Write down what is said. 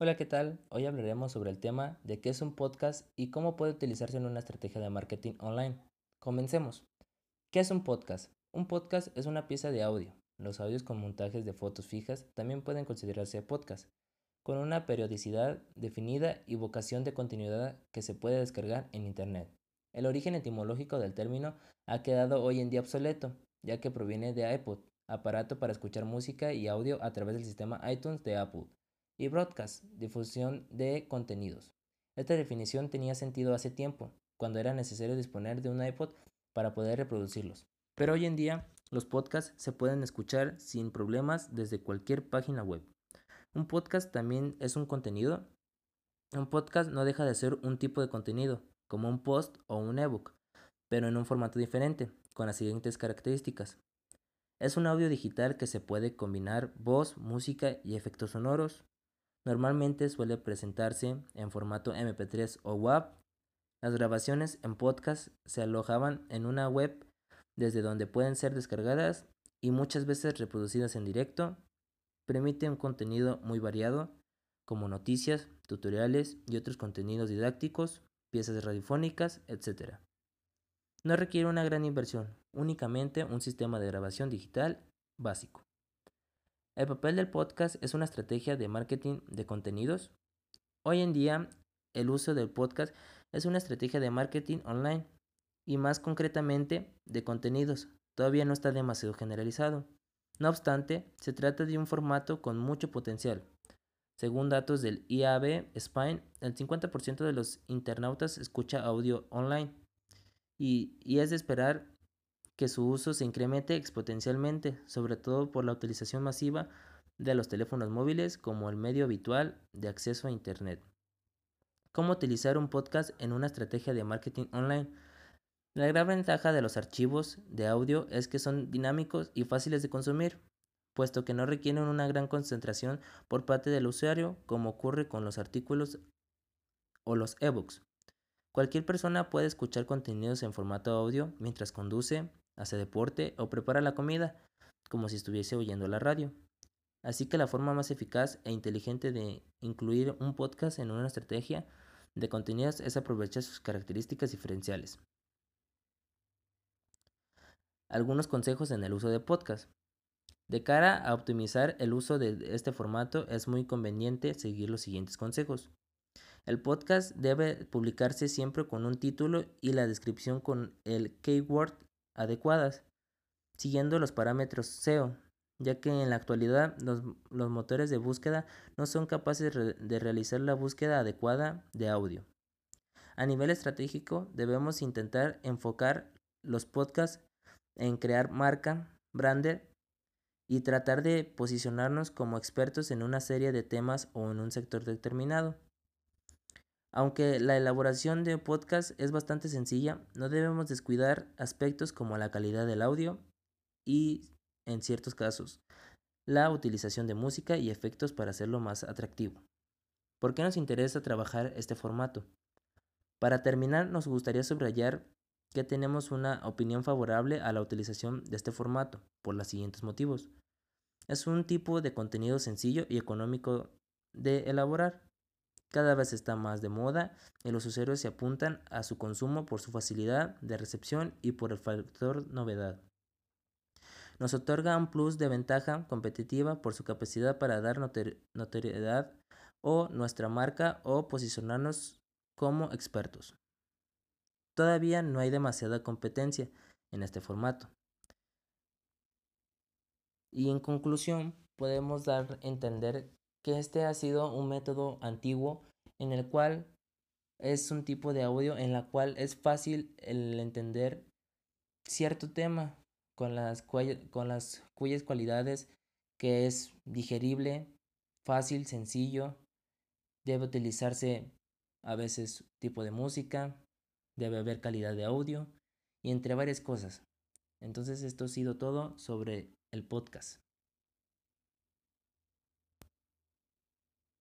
Hola, ¿qué tal? Hoy hablaremos sobre el tema de qué es un podcast y cómo puede utilizarse en una estrategia de marketing online. Comencemos. ¿Qué es un podcast? Un podcast es una pieza de audio. Los audios con montajes de fotos fijas también pueden considerarse podcast, con una periodicidad definida y vocación de continuidad que se puede descargar en Internet. El origen etimológico del término ha quedado hoy en día obsoleto, ya que proviene de iPod, aparato para escuchar música y audio a través del sistema iTunes de Apple y broadcast, difusión de contenidos. Esta definición tenía sentido hace tiempo, cuando era necesario disponer de un iPod para poder reproducirlos. Pero hoy en día los podcasts se pueden escuchar sin problemas desde cualquier página web. Un podcast también es un contenido. Un podcast no deja de ser un tipo de contenido, como un post o un ebook, pero en un formato diferente, con las siguientes características. Es un audio digital que se puede combinar voz, música y efectos sonoros, Normalmente suele presentarse en formato MP3 o WAV. Las grabaciones en podcast se alojaban en una web desde donde pueden ser descargadas y muchas veces reproducidas en directo. Permite un contenido muy variado, como noticias, tutoriales y otros contenidos didácticos, piezas radiofónicas, etc. No requiere una gran inversión, únicamente un sistema de grabación digital básico. El papel del podcast es una estrategia de marketing de contenidos. Hoy en día, el uso del podcast es una estrategia de marketing online y más concretamente de contenidos. Todavía no está demasiado generalizado. No obstante, se trata de un formato con mucho potencial. Según datos del IAB Spain, el 50% de los internautas escucha audio online y, y es de esperar que su uso se incremente exponencialmente, sobre todo por la utilización masiva de los teléfonos móviles como el medio habitual de acceso a Internet. ¿Cómo utilizar un podcast en una estrategia de marketing online? La gran ventaja de los archivos de audio es que son dinámicos y fáciles de consumir, puesto que no requieren una gran concentración por parte del usuario como ocurre con los artículos o los ebooks. Cualquier persona puede escuchar contenidos en formato audio mientras conduce, hace deporte o prepara la comida, como si estuviese oyendo la radio. Así que la forma más eficaz e inteligente de incluir un podcast en una estrategia de contenidos es aprovechar sus características diferenciales. Algunos consejos en el uso de podcast. De cara a optimizar el uso de este formato es muy conveniente seguir los siguientes consejos. El podcast debe publicarse siempre con un título y la descripción con el keyword adecuadas, siguiendo los parámetros SEO, ya que en la actualidad los, motores de búsqueda no son capaces de realizar la búsqueda adecuada de audio. A nivel estratégico debemos intentar enfocar los podcasts en crear marca, brander y tratar de posicionarnos como expertos en una serie de temas o en un sector determinado. Aunque la elaboración de podcast es bastante sencilla, no debemos descuidar aspectos como la calidad del audio y, en ciertos casos, la utilización de música y efectos para hacerlo más atractivo. ¿Por qué nos interesa trabajar este formato? Para terminar, nos gustaría subrayar que tenemos una opinión favorable a la utilización de este formato, por los siguientes motivos. Es un tipo de contenido sencillo y económico de elaborar. Cada vez está más de moda y los usuarios se apuntan a su consumo por su facilidad de recepción y por el factor novedad. Nos otorga un plus de ventaja competitiva por su capacidad para dar notoriedad o nuestra marca o posicionarnos como expertos. Todavía no hay demasiada competencia en este formato. Y en conclusión, podemos dar a entender que este ha sido un método antiguo en el cual es un tipo de audio en la cual es fácil el entender cierto tema con las, con las cuyas cualidades que es digerible, fácil, sencillo, debe utilizarse a veces tipo de música, debe haber calidad de audio y entre varias cosas. Entonces esto ha sido todo sobre el podcast.